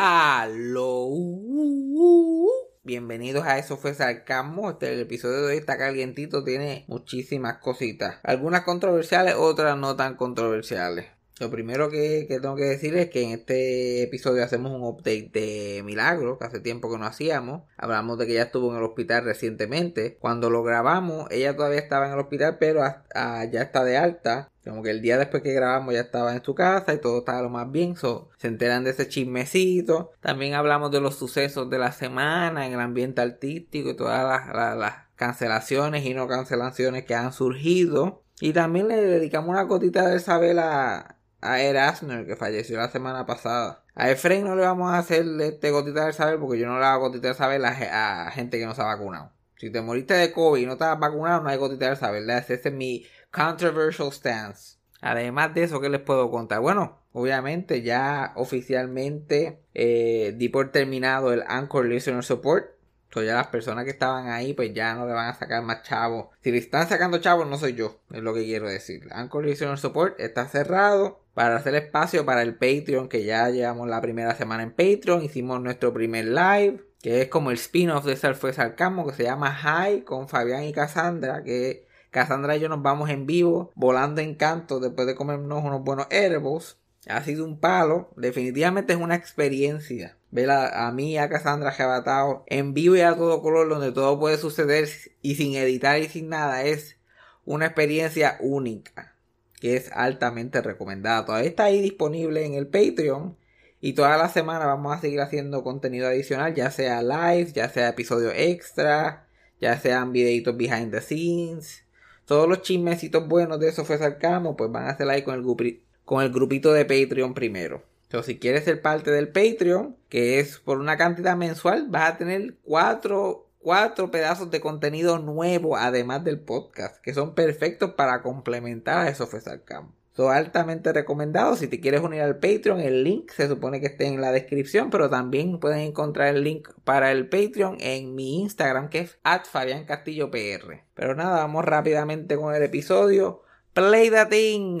Aló. Bienvenidos a Eso fue Sarcasmo. Este el episodio de hoy está calientito, tiene muchísimas cositas. Algunas controversiales, otras no tan controversiales. Lo primero que, tengo que decir es que en este episodio hacemos un update de Milagro, que hace tiempo que no hacíamos. Hablamos de que ella estuvo en el hospital recientemente. Cuando lo grabamos, ella todavía estaba en el hospital, pero ah, ya está de alta. Como que el día después que grabamos ya estaba en su casa y todo estaba lo más bien. se enteran de ese chismecito. También hablamos de los sucesos de la semana en el ambiente artístico y todas las, cancelaciones y no cancelaciones que han surgido. Y también le dedicamos una cotita de saber a, a Erasner, que falleció la semana pasada. A Efraín no le vamos a hacer este gotita del saber porque yo no le hago gotita del saber a, gente que no se ha vacunado. Si te moriste de COVID y no estás vacunado, no hay gotita del saber. Ese es mi controversial stance. Además de eso, ¿qué les puedo contar? Bueno, obviamente ya oficialmente eh, di por terminado el Anchor Listener Support. So ya las personas que estaban ahí, pues ya no le van a sacar más chavos. Si le están sacando chavos, no soy yo, es lo que quiero decir. Anchor Listener Support está cerrado para hacer espacio para el Patreon, que ya llevamos la primera semana en Patreon. Hicimos nuestro primer live, que es como el spin-off de Self fue Sarcasmo, que se llama High, con Fabián y Cassandra, que Cassandra y yo nos vamos en vivo, volando en canto, después de comernos unos buenos herbos. Ha sido un palo, definitivamente es una experiencia. Ver a, mí y a Cassandra arrebatado en vivo y a todo color, donde todo puede suceder y sin editar y sin nada, es una experiencia única que es altamente recomendada. Todavía está ahí disponible en el Patreon. Y toda la semana vamos a seguir haciendo contenido adicional, ya sea live, ya sea episodio extra, ya sean videitos behind the scenes. Todos los chismecitos buenos de eso fue Sarcamo, pues van a hacer ahí con el, con el grupito de Patreon primero. Entonces, si quieres ser parte del Patreon, que es por una cantidad mensual, vas a tener cuatro cuatro pedazos de contenido nuevo además del podcast que son perfectos para complementar a eso fue Sarcam. Son altamente recomendados. Si te quieres unir al Patreon, el link se supone que esté en la descripción, pero también pueden encontrar el link para el Patreon en mi Instagram, que es Fabián PR. Pero nada, vamos rápidamente con el episodio. Play the thing.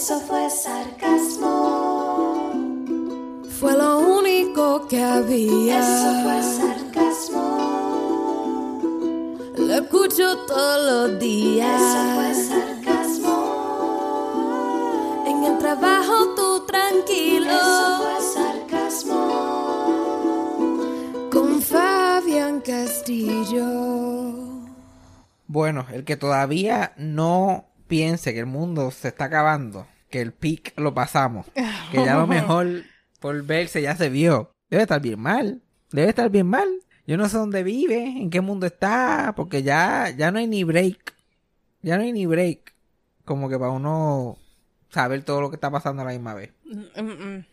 Eso fue sarcasmo. Fue lo único que había. Eso fue sarcasmo. Lo escucho todos los días. Eso fue sarcasmo. En el trabajo tú tranquilo. Eso fue sarcasmo. Con Fabián Castillo. Bueno, el que todavía no piense que el mundo se está acabando, que el pic lo pasamos, que ya lo mejor por verse ya se vio, debe estar bien mal, debe estar bien mal. Yo no sé dónde vive, en qué mundo está, porque ya, ya no hay ni break. Ya no hay ni break. Como que para uno saber todo lo que está pasando a la misma vez. Mm, mm, mm.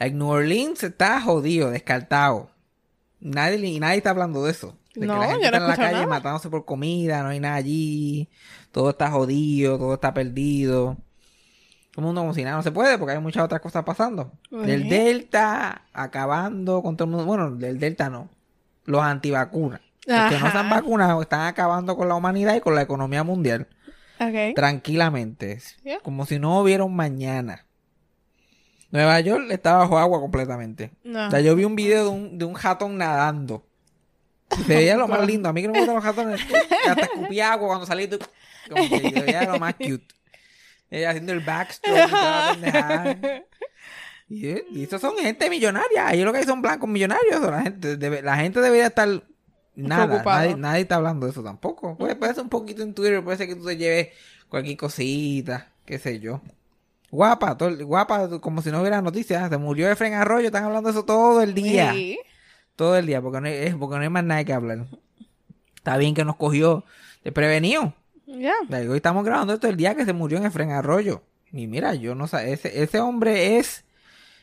Like New Orleans está jodido, descartado. Nadie, nadie está hablando de eso. De no, que la gente está en la calle matándose por comida, no hay nada allí todo está jodido, todo está perdido. Todo el mundo como si nada no se puede porque hay muchas otras cosas pasando. El Delta acabando con todo el mundo. Bueno, del Delta no. Los antivacunas. Los que no están vacunados están acabando con la humanidad y con la economía mundial. Tranquilamente. Como si no hubiera un mañana. Nueva York está bajo agua completamente. O sea, yo vi un video de un, de un ratón nadando. Se veía lo más lindo. A mí que no me gustan los ratones. Hasta escupía agua cuando salí. Como que se veía lo más cute. Ella haciendo el backstroke y Y, estos son gente millonaria. Ellos lo que hay son blancos millonarios. La gente, la gente debería estar. Nada, nadie, nadie, está hablando de eso tampoco. Puede, puede ser un poquito en Twitter, puede ser que tú te lleves cualquier cosita, qué sé yo. Guapa, guapa, como si no hubiera noticias. Se murió Efren Arroyo, están hablando de eso todo el día. Todo el día, porque no, hay, porque no hay más nada que hablar. Está bien que nos cogió de prevenido. Ya. Hoy estamos grabando esto el día que se murió en Efren Arroyo. Y mira, yo no sé, ese, ese hombre es,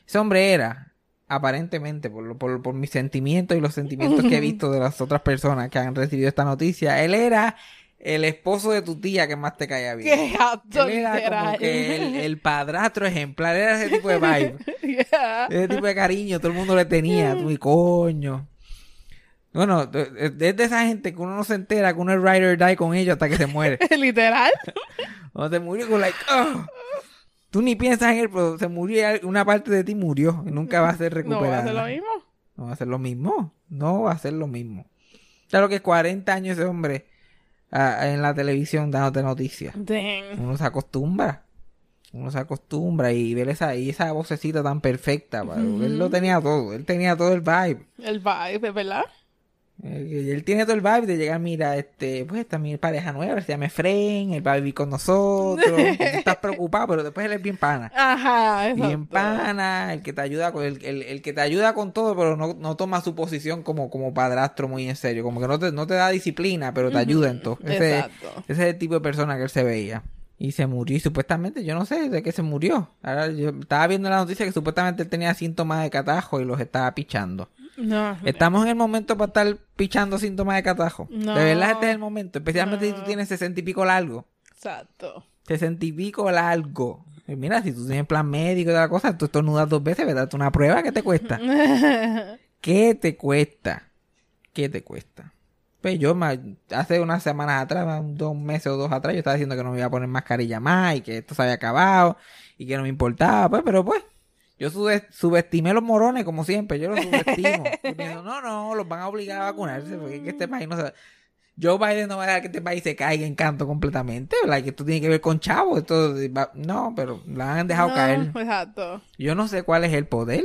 ese hombre era aparentemente, por, lo- por, por mis sentimientos y los sentimientos que he visto de las otras personas que han recibido esta noticia, él era el esposo de tu tía que más te caía bien. Qué Él era como literal. que el, el padrastro ejemplar, era ese tipo de vibe. Yeah. Ese tipo de cariño, todo el mundo le tenía, tú y coño. Bueno, es de esa gente que uno no se entera que uno es ride or die con ellos hasta que se muere. Literal. Cuando se murió, con like, tú ni piensas en él, pero se murió, y una parte de ti murió y nunca va a ser No va a recuperada. ser lo mismo. No va a ser lo mismo. No va a ser lo mismo. Claro que 40 años ese hombre ah, en la televisión dándote noticias. Dang. Uno se acostumbra. Uno se acostumbra y ver esa, y esa vocecita tan perfecta. Él lo tenía todo. Él tenía todo el vibe. El vibe, ¿verdad? Eh, Él tiene todo el vibe de llegar, mira, este, pues esta es mi pareja nueva, se llama Efren, él va a vivir con nosotros. estás preocupado, pero después él es bien pana. Ajá, exacto. Bien pana, el que te ayuda con, el, el- el que te ayuda con todo, pero no, no toma su posición como, como padrastro muy en serio. Como que no te, no te da disciplina, pero te ayuda en todo. Ese, Exacto. ese es el tipo de persona que él se veía. Y se murió, y supuestamente, yo no sé de qué se murió. Ahora yo estaba viendo la noticia que supuestamente él tenía síntomas de catajo y los estaba pichando. No. Estamos en el momento para estar pichando síntomas de catajo. No. De verdad este es el momento, especialmente si tú tienes sesenta y pico largo. Exacto. Sesenta y pico largo. Y mira, si tú tienes plan médico y toda la cosa, tú estornudas dos veces, ¿verdad? Una prueba, ¿qué te cuesta? ¿Qué te cuesta? ¿Qué te cuesta? Pues yo hace unas semanas atrás, dos meses o dos atrás, yo estaba diciendo que no me iba a poner mascarilla más y que esto se había acabado y que no me importaba, pues, pero pues, yo sube- subestimé los morones como siempre, yo los subestimo. Yo pienso, no, no, los van a obligar a vacunarse porque es que este país no se... Joe Biden no va a dejar que este país se caiga en canto completamente, ¿verdad? Que esto tiene que ver con chavos, esto no, pero la han dejado No, caer. Exacto. Yo no sé cuál es el poder.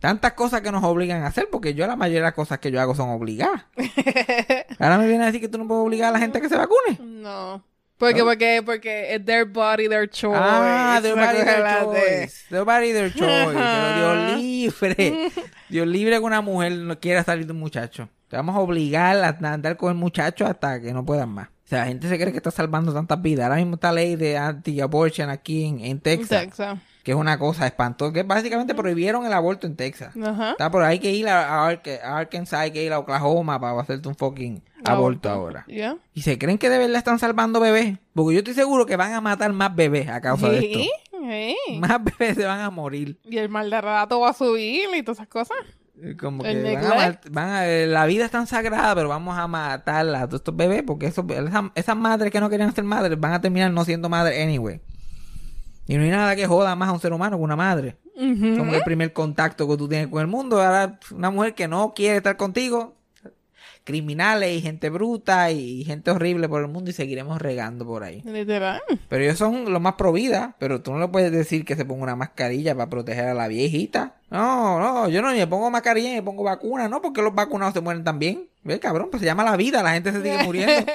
Tantas cosas que nos obligan a hacer, porque yo la mayoría de las cosas que yo hago son obligadas. Ahora me viene a decir que tú no puedes obligar a la gente a que se vacune. No. Porque, porque, porque es their body, their choice. Ah, their body, their choice. Their body, their choice. Pero Dios libre. Dios libre que una mujer no quiera salir de un muchacho. Te vamos a obligar a andar con el muchacho hasta que no puedan más. O sea, la gente se cree que está salvando tantas vidas. Ahora mismo está ley de anti-abortion aquí en, en Texas. Texas. Que es una cosa espantosa. Que básicamente prohibieron el aborto en Texas. Ajá. Está por ahí hay que ir a, a a Arkansas, hay que ir a Oklahoma para hacerte un fucking aborto ahora. Y se creen que de verdad están salvando bebés. Porque yo estoy seguro que van a matar más bebés a causa de esto. Sí. Más bebés se van a morir. Y el mal de rato va a subir y todas esas cosas. Como que van a, van eh, la vida es tan sagrada, pero vamos a matar a todos estos bebés porque esos, esas, esas madres que no querían ser madres van a terminar no siendo madres anyway. Y no hay nada que joda más a un ser humano que una madre. Ujú. Como que el primer contacto que tú tienes con el mundo. Ahora, una mujer que no quiere estar contigo, criminales y gente bruta y gente horrible por el mundo y seguiremos regando por ahí. Literal. Pero ellos son los más pro vida, pero tú no le puedes decir que se ponga una mascarilla para proteger a la viejita. No, no, yo no ni me pongo mascarilla ni me pongo vacuna, ¿no? Porque los vacunados se mueren también. Ve, cabrón, pues se llama la vida, la gente se sigue muriendo.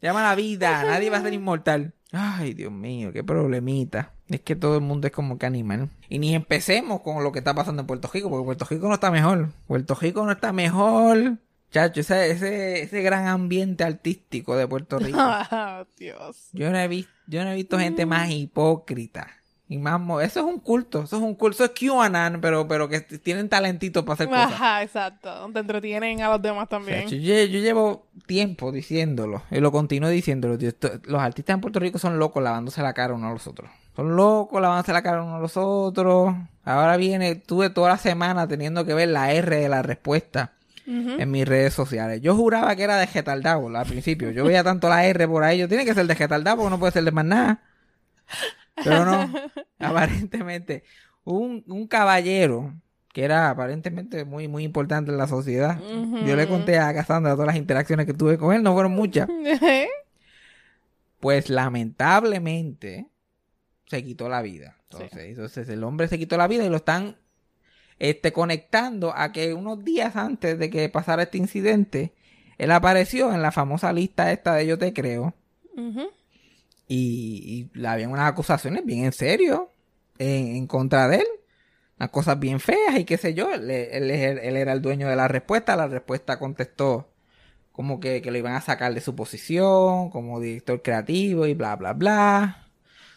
Se llama la vida, nadie va a ser inmortal. Ay, Dios mío, qué problemita. Es que todo el mundo es como que animal. Y ni empecemos con lo que está pasando en Puerto Rico, porque Puerto Rico no está mejor. Puerto Rico no está mejor. Chacho, ese, ese, ese gran ambiente artístico de Puerto Rico. Ah, Dios. Yo no he visto, yo no he visto gente más hipócrita. Y más eso es un culto, eso es un culto, eso es QAnon, pero, pero que tienen talentito para hacer cosas. Ajá, exacto. Te entretienen a los demás también. Chacho, yo, yo llevo tiempo diciéndolo y lo continúo diciéndolo. Los artistas en Puerto Rico son locos lavándose la cara uno a los otros. Son locos lavándose la cara uno a los otros. Ahora viene, tuve toda la semana teniendo que ver la R de la respuesta en mis redes sociales. Yo juraba que era de retardado al principio. Yo veía tanto la R por ahí. Yo tiene que ser de retardado porque no puede ser de más nada. Pero no, aparentemente. Un, un caballero que era aparentemente muy, muy importante en la sociedad. Yo le conté a Cassandra todas las interacciones que tuve con él, no fueron muchas. Pues lamentablemente se quitó la vida. Entonces, entonces el hombre se quitó la vida y lo están este, conectando a que unos días antes de que pasara este incidente, él apareció en la famosa lista esta de Yo Te Creo Ujú. Y, y le habían unas acusaciones bien en serio en, en contra de él. Unas cosas bien feas y qué sé yo. Él, él- él- era el dueño de la respuesta. La respuesta contestó como que, que lo iban a sacar de su posición como director creativo y bla, bla, bla.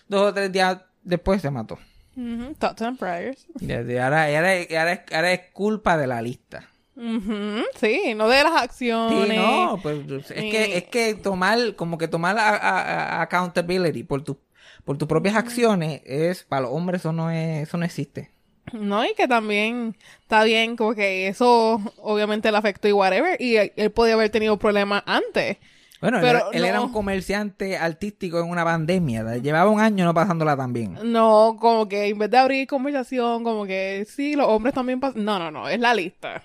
Dos o tres días después se mató. Ujú, Thoughts and prayers. Y ahora, y ahora, y ahora es, ahora es culpa de la lista. Ujú, Sí, no de las acciones. Sí, no, pues es que, es que tomar, como que tomar a- a- a- accountability por tu, por tus propias acciones es, para los hombres eso no es, eso no existe. No, y que también está bien, como que eso obviamente le afectó y whatever. Y él, podía haber tenido problemas antes. Bueno, él, Pero era- él era un comerciante artístico en una pandemia. Llevaba un año no pasándola tan bien. No, como que en vez de abrir conversación, como que sí, los hombres también pasan. No, no, no, es la lista.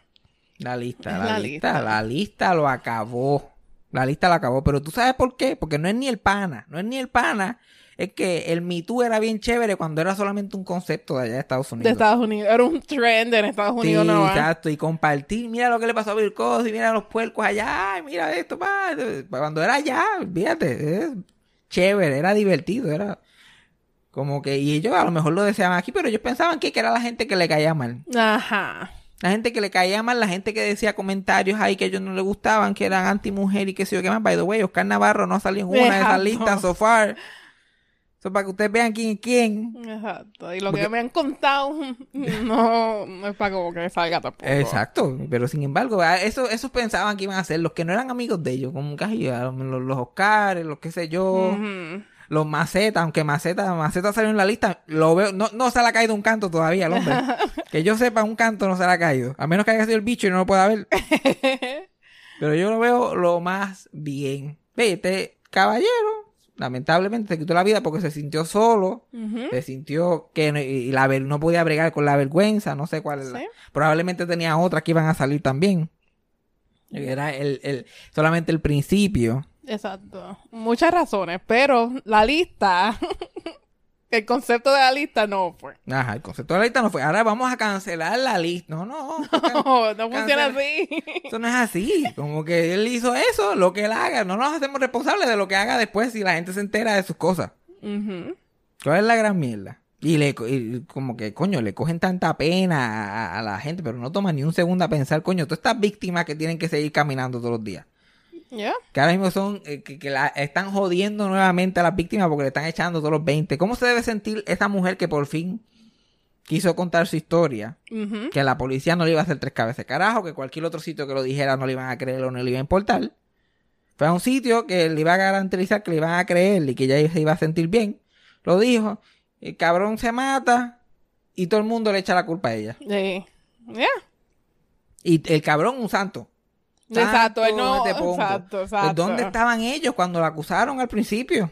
La lista, la, la lista, lista. la lista lo acabó. La lista lo acabó. Pero tú sabes por qué? Porque no es ni el pana. No es ni el pana. Es que el Me Too era bien chévere cuando era solamente un concepto de allá de Estados Unidos. De Estados Unidos. Era un trend en Estados Sí, Unidos, ¿no? exacto. Y compartir, mira lo que le pasó a Bill Cosby, mira los puercos allá, ay, mira esto, pa. Cuando era allá, fíjate, es chévere, era divertido, era como que, y ellos a lo mejor lo deseaban aquí, pero ellos pensaban que, que era la gente que le caía mal. Ajá. La gente que le caía mal, la gente que decía comentarios ahí que a ellos no les gustaban, que eran anti-mujer y qué sé yo qué más. By the way, Oscar Navarro no salió en una de esas listas so far. Eso para que ustedes vean quién es quién. Exacto. Y lo Porque- que me han contado no, no es para como que salga tampoco. Exacto, pero sin embargo, a- eso, esos pensaban que iban a ser los que no eran amigos de ellos, como casi a los, los Oscars, los qué sé yo, Ujú. Los Macetas, aunque Maceta, Maceta salió en la lista, lo veo, no, no se le ha caído un canto todavía al hombre. que yo sepa, un canto no se le ha caído, a menos que haya sido el bicho y no lo pueda ver. pero yo lo veo lo más bien. Ve, este caballero, lamentablemente se quitó la vida porque se sintió solo, se sintió que no, y la no podía bregar con la vergüenza, no sé cuál la-. Probablemente tenía otras que iban a salir también. Era el, el, solamente el principio. Exacto. Muchas razones, pero la lista, el concepto de la lista no fue. Ajá, el concepto de la lista no fue. Ahora vamos a cancelar la lista. No, no. No, no funciona así. Eso no es así. Como que él hizo eso, lo que él haga. No nos hacemos responsables de lo que haga después si la gente se entera de sus cosas. Ujú. ¿Cuál es la gran mierda? Y le y como que, coño, le cogen tanta pena a, a la gente, pero no toman ni un segundo a pensar, coño, todas estas víctimas que tienen que seguir caminando todos los días. Ya. Que ahora mismo son, eh, que, que la están jodiendo nuevamente a las víctimas porque le están echando todos los 20. ¿Cómo se debe sentir esa mujer que por fin quiso contar su historia? Que la policía no le iba a hacer tres cabezas de carajo, que cualquier otro sitio que lo dijera no le iban a creer o no le iba a importar. Fue a un sitio que le iba a garantizar que le iban a creer y que ella se iba a sentir bien. Lo dijo. El cabrón se mata y todo el mundo le echa la culpa a ella. Y el cabrón, un santo. Exacto, él no- ¿dónde te pongo? exacto, Pues, exacto. ¿Dónde estaban ellos cuando la acusaron al principio?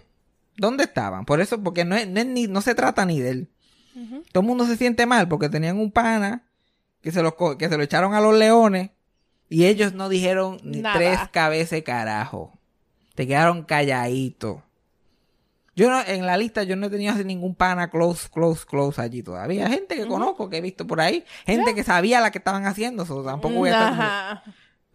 ¿Dónde estaban? Por eso, porque no, es- no, es ni, no se trata ni de él. Todo el mundo se siente mal porque tenían un pana que se lo, que se lo echaron a los leones y ellos no dijeron ni Nada. tres cabezas carajo. Te quedaron calladitos. Yo no, en la lista yo no he tenido así ningún pana close, close, close allí todavía. Gente que conozco, que he visto por ahí. Gente que sabía la que estaban haciendo. so, tampoco voy a estar.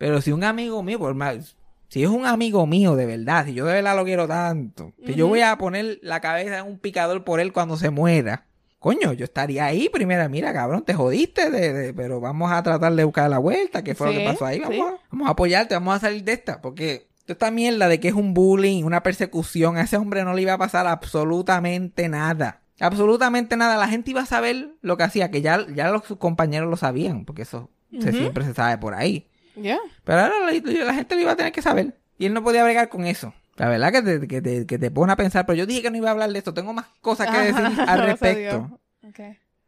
Pero si un amigo mío, por más, si es un amigo mío de verdad, si yo de verdad lo quiero tanto, que yo voy a poner la cabeza en un picador por él cuando se muera, coño, yo estaría ahí primero, mira, cabrón, te jodiste, de, de- pero vamos a tratar de buscar la vuelta, ¿qué fue lo que pasó ahí? Vamos, sí. a, vamos a apoyarte, vamos a salir de esta, porque toda esta mierda de que es un bullying, una persecución, a ese hombre no le iba a pasar absolutamente nada. Absolutamente nada. La gente iba a saber lo que hacía, que ya, ya los sus compañeros lo sabían, porque eso se- siempre se sabe por ahí. Ya. Pero ahora la, la gente lo iba a tener que saber. Y él no podía bregar con eso. La verdad que te, que te, que te pone a pensar. Pero yo dije que no iba a hablar de esto. Tengo más cosas que decir Ajá, al respecto.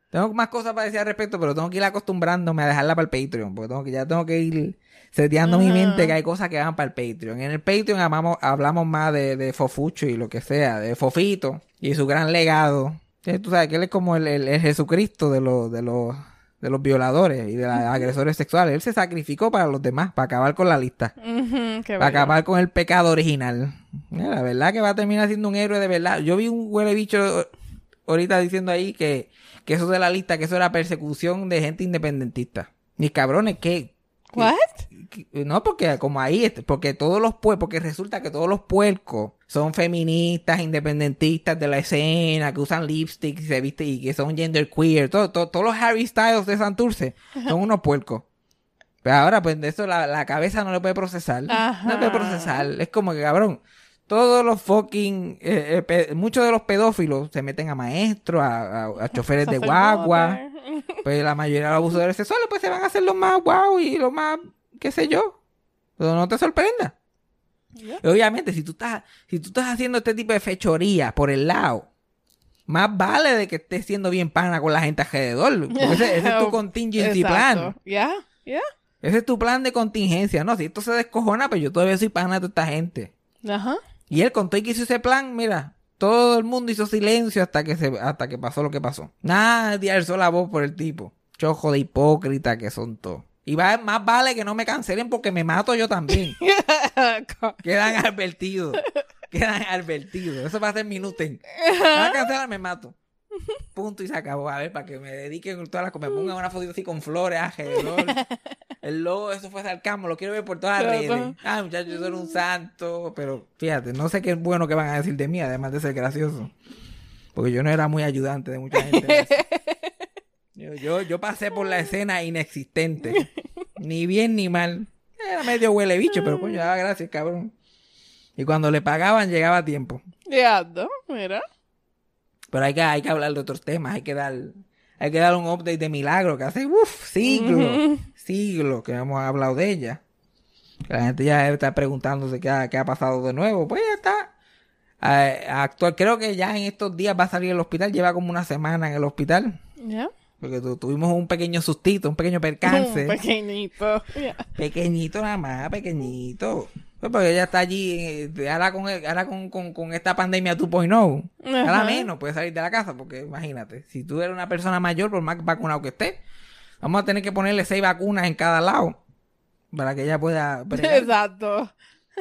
Tengo más cosas para decir al respecto, pero tengo que ir acostumbrándome a dejarla para el Patreon. Porque tengo que, ya tengo que ir seteando mi mente que hay cosas que van para el Patreon. En el Patreon hablamos, hablamos más de, de Fofucho y lo que sea, de Fofito y su gran legado. Tú sabes que él es como el, el- el Jesucristo de los, de los, de los violadores y de los agresores sexuales. Él se sacrificó para los demás, para acabar con la lista. Qué Para acabar con el pecado original. Mira, la verdad que va a terminar siendo un héroe de verdad. Yo vi un huele bicho ahorita diciendo ahí que, que eso de la lista, que eso era persecución de gente independentista. Mis cabrones, que What? No, porque como ahí, porque todos los puercos, porque resulta que todos los puercos son feministas, independentistas de la escena, que usan lipstick y se viste y que son genderqueer, todo, todo- todos los Harry Styles de Santurce son unos puercos. Pero ahora, pues de eso la, la cabeza no le puede procesar. No le puede Ajá. procesar. Es como que, cabrón, todos los fucking, eh, eh, pe- muchos de los pedófilos se meten a maestros, a, a- a choferes de guagua. Pues la mayoría de los abusadores sexuales pues se van a hacer los más guau y los más, qué sé yo. Pero no te sorprenda. Obviamente, si tú estás, si tú estás haciendo este tipo de fechoría por el lado, más vale de que estés siendo bien pana con la gente alrededor. Porque ese, ese es tu contingency plan. Ya, ya. Ese es tu plan de contingencia. No, si esto se descojona, pues yo todavía soy pana de esta gente. Ajá. Y él contó y que hizo ese plan, mira, todo el mundo hizo silencio hasta que se, hasta que pasó lo que pasó. Nadie alzó la voz por el tipo. Chojo de hipócrita que son todos. Y va, más vale que no me cancelen porque me mato yo también. Quedan advertidos. Quedan advertidos. Eso va a ser minuten. Me va a cancelar, me mato. Punto y se acabó. A ver, para que me dediquen con todas las cosas. Me pongan una fotito así con flores alrededor. El logo, eso fue sarcasmo. Lo quiero ver por todas las redes. Ah, muchachos, yo soy un santo. Pero fíjate, no sé qué bueno que van a decir de mí, además de ser gracioso. Porque yo no era muy ayudante de mucha gente. Yo, yo, yo pasé por la escena inexistente. Ni bien ni mal. Era medio huele bicho, pero coño, daba gracias, cabrón. Y cuando le pagaban, llegaba a tiempo. Ya, ¿no? Mira. Pero hay que, hay que hablar de otros temas, hay que dar, hay que dar un update de Milagro, que hace uff, siglos, siglos que hemos hablado de ella. La gente ya está preguntándose qué ha, qué ha pasado de nuevo. Pues ya está. Eh, actual, creo que ya en estos días va a salir del hospital, lleva como una semana en el hospital. Ya. Porque tu- tuvimos un pequeño sustito, un pequeño percance. Un pequeñito. Pequeñito nada más, pequeñito. Pues porque ella está allí, eh, ahora con, el- ahora con, con, con esta pandemia 2.0, ahora menos puede salir de la casa, porque imagínate, si tú eres una persona mayor, por más vacunado que esté, vamos a tener que ponerle seis vacunas en cada lado para que ella pueda bregar, Exacto.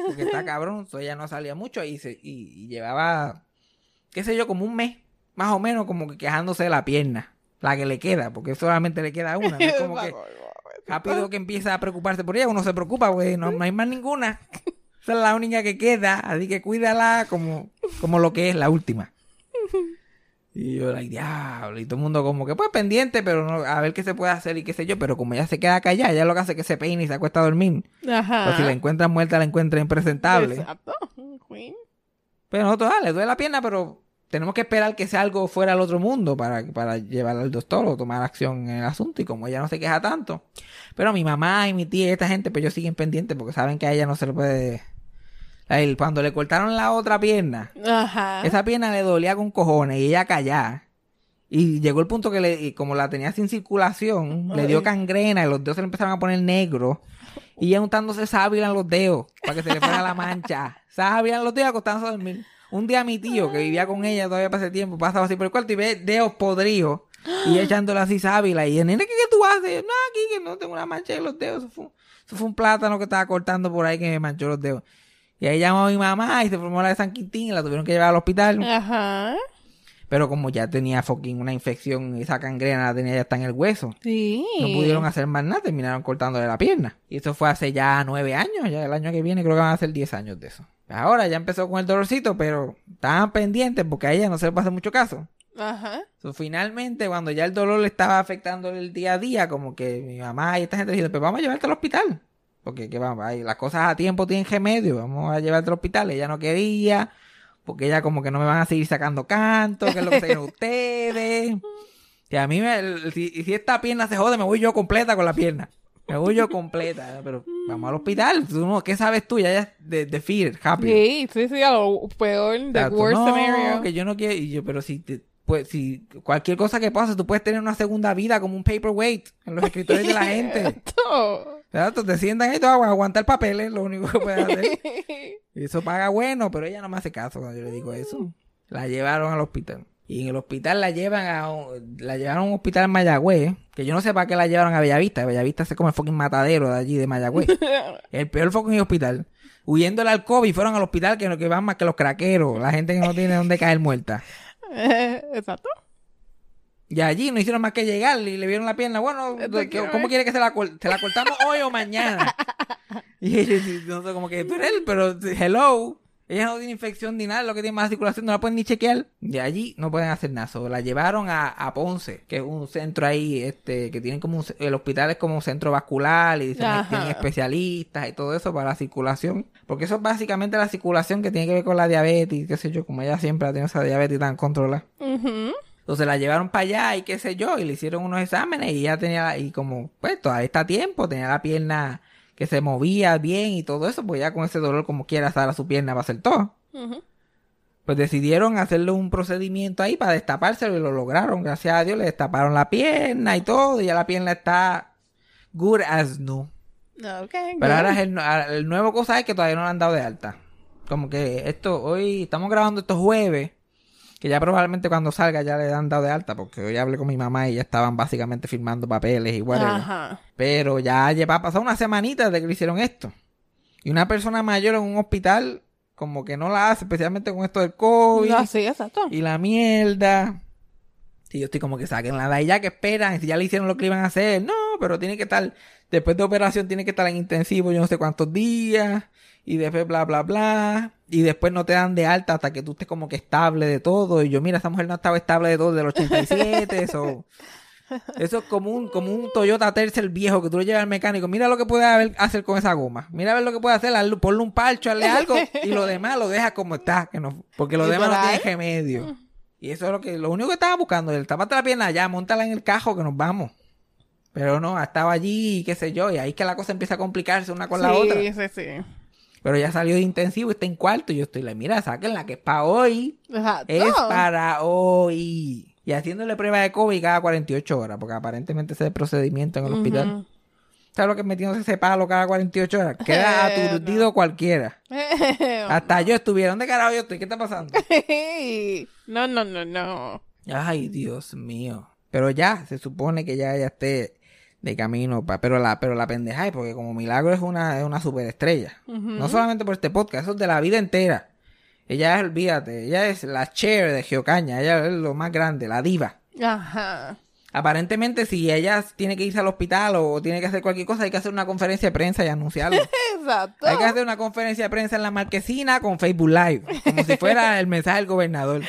porque está cabrón, entonces ella no salía mucho y, se, y, y llevaba, qué sé yo, como un mes, más o menos, como que quejándose de la pierna, la que le queda, porque solamente le queda una, no es como que rápido que empieza a preocuparse por ella, uno se preocupa, güey, no, no hay más ninguna. Esa es la única que queda, así que cuídala como, como lo que es la última. Y yo, like, diablo, y todo el mundo como que, pues, pendiente, pero no, a ver qué se puede hacer y qué sé yo, pero como ella se queda callada, ella lo que hace es que se peina y se acuesta a dormir. Ajá. Pues si la encuentran muerta, la encuentran impresentable. Exacto. Queen. Pero nosotros, ah, le duele la pierna, pero tenemos que esperar que sea algo fuera del otro mundo para, para llevarla al doctor o tomar acción en el asunto. Y como ella no se queja tanto. Pero mi mamá y mi tía y esta gente, pues ellos siguen pendientes porque saben que a ella no se le puede... Él, Cuando le cortaron la otra pierna, Ajá. esa pierna le dolía con cojones y ella callaba. Y llegó el punto que le, y como la tenía sin circulación, le dio cangrena y los dedos se le empezaron a poner negros. Y ella untándose sábila en los dedos para que se le fuera la mancha. Sábila en los dedos acostándose a dormir. Un día mi tío, que vivía con ella todavía para ese tiempo, pasaba así por el cuarto y ve dedos podridos. Y echándole así sábila. Y el nene, ¿qué, qué tú haces? No, aquí que no tengo una mancha en los dedos. Eso fue, eso fue un plátano que estaba cortando por ahí que me manchó los dedos. Y ahí llamó a mi mamá y se formó la de San Quintín y la tuvieron que llevar al hospital. Ajá. Pero como ya tenía fucking una infección, esa cangrena la tenía ya hasta en el hueso. Sí. No pudieron hacer más nada, terminaron cortándole la pierna. Y eso fue hace ya nueve años, ya el año que viene creo que van a ser diez años de eso. Ahora ya empezó con el dolorcito, pero estaban pendientes porque a ella no se le hacer mucho caso. Ajá. So, finalmente, cuando ya el dolor le estaba afectando el día a día, como que mi mamá y esta gente dijeron, pues vamos a llevarte al hospital. Porque que vamos, las cosas a tiempo tienen remedio, vamos a llevarte al hospital. Ella no quería, porque ella como que no me van a seguir sacando canto, que es lo que se ustedes. Que a mí, me, si, si esta pierna se jode, me voy yo completa con la pierna. Me voy yo completa, pero vamos al hospital. Tú no, ¿Qué sabes tú? Ya, ya de, de fear, happy. Sí, sí, sí, a lo peor, the Exacto. worst no, scenario. que yo no quiero, y yo, pero si te, pues, si cualquier cosa que pase, tú puedes tener una segunda vida como un paperweight en los escritores de la gente. Exacto, te sientan ahí, tú aguantar papeles, lo único que puedes hacer. Y eso paga bueno, pero ella no me hace caso cuando yo le digo eso. La llevaron al hospital. Y en el hospital la llevan a un- la llevaron a un hospital en Mayagüez, que yo no sé para qué la llevaron a Bellavista. Bellavista se come el fucking matadero de allí de Mayagüez. El peor fucking hospital. Huyéndole al COVID, fueron al hospital que, que van más que los craqueros, la gente que no tiene dónde caer muerta. Exacto. Y allí no hicieron más que llegar y le vieron la pierna. Bueno, Esto ¿qué- quiero ¿cómo quiere que se la, se la cortamos hoy o mañana? Y ellos, no sé, como que, pero él, pero hello. Ella no tiene infección ni nada, lo que tiene más circulación no la pueden ni chequear. De allí no pueden hacer nada. So, la llevaron a, a Ponce, que es un centro ahí, este, que tienen como un, el hospital es como un centro vascular y dicen tienen especialistas y todo eso para la circulación. Porque eso es básicamente la circulación que tiene que ver con la diabetes, qué sé yo, como ella siempre ha tenido esa diabetes tan controlada. Ujú. Entonces la llevaron para allá y qué sé yo, y le hicieron unos exámenes y ya tenía, y como, pues todavía está tiempo, tenía la pierna que se movía bien y todo eso, pues ya con ese dolor como quiera estar a su pierna va a hacer todo. Pues decidieron hacerle un procedimiento ahí para destapárselo y lo lograron, gracias a Dios, le destaparon la pierna y todo, y ya la pierna está good as new. Okay, Pero ahora es el, el nuevo cosa es que todavía no lo han dado de alta. Como que esto, hoy estamos grabando estos jueves, que ya probablemente cuando salga ya le han dado de alta, porque hoy hablé con mi mamá y ya estaban básicamente firmando papeles y whatever. Pero ya lleva pasado una semanita desde que le hicieron esto. Y una persona mayor en un hospital, como que no la hace, especialmente con esto del COVID No, sí, exacto. y la mierda. Y yo estoy como que saquen la de ya que esperan, si ya le hicieron lo que iban a hacer. No, pero tiene que estar, después de operación tiene que estar en intensivo yo no sé cuántos días. Y después bla, bla, bla. Y después no te dan de alta hasta que tú estés como que estable de todo. Y yo, mira, esa mujer no estaba estable de todo desde el 87. Eso, eso es como un, como un Toyota Tercel viejo que tú le llevas al mecánico. Mira lo que puede haber- hacer con esa goma. Mira a ver lo que puede hacer. hazle- Ponle un parcho, hazle algo. Y lo demás lo deja como está. Que no, porque lo demás no tiene remedio. Y eso es lo que, lo único que estaba buscando. El tapate la pierna ya, montala en el cajo que nos vamos. Pero no, estaba allí qué sé yo. Y ahí es que la cosa empieza a complicarse una con la sí, otra. Sí, sí, Pero ya salió de intensivo, está en cuarto. Y yo estoy, like, mira, sáquenla que es para hoy. Exacto. Es para hoy. Y haciéndole prueba de COVID cada 48 horas, porque aparentemente ese es el procedimiento en el hospital. ¿Sabes lo que es metiéndose ese palo cada 48 horas? Queda Eh, aturdido cualquiera. Hasta yo estuviera. ¿Dónde carajo yo estoy? ¿Qué está pasando? no, no, no, no. Ay, Dios mío. Pero ya, se supone que ya ella esté de camino. pa- pero la pero la pendeja es porque como Milagro es una, es una superestrella. No solamente por este podcast, eso es de la vida entera. Ella es, olvídate, ella es la chair de Geocaña. Ella es lo más grande, la diva. Ajá. Aparentemente, si ella tiene que irse al hospital o tiene que hacer cualquier cosa, hay que hacer una conferencia de prensa y anunciarlo. Exacto. hay que hacer una conferencia de prensa en la marquesina con Facebook Live, como si fuera el mensaje del gobernador.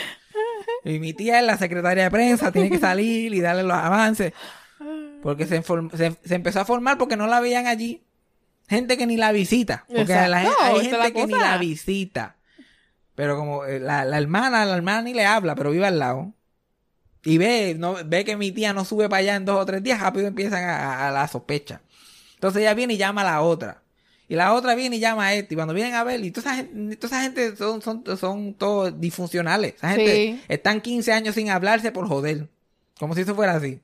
Y mi tía es la secretaria de prensa, tiene que salir y darle los avances. Porque se, se, se empezó a formar porque no la veían allí. Gente que ni la visita. Porque la gen- hay la gente que ni la visita. Pero como eh, la, la hermana, la hermana ni le habla, pero vive al lado. Y ve, no, ve que mi tía no sube para allá en dos o tres días, rápido empiezan a, a- a la sospecha. Entonces ella viene y llama a la otra. Y la otra viene y llama a este. Y cuando vienen a ver, y toda esa gente, toda esa gente son, son, son todos disfuncionales. Esa gente Sí. están 15 años sin hablarse por joder. Como si eso fuera así.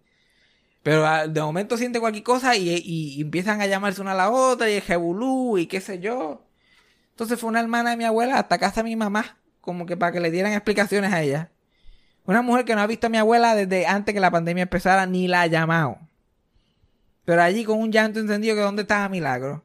Pero ah, de momento siente cualquier cosa y, y- empiezan a llamarse una a la otra y el jebulú y qué sé yo. Entonces fue una hermana de mi abuela hasta casa de mi mamá, como que para que le dieran explicaciones a ella. Una mujer que no ha visto a mi abuela desde antes que la pandemia empezara ni la ha llamado. Pero allí con un llanto encendido que dónde estaba Milagro.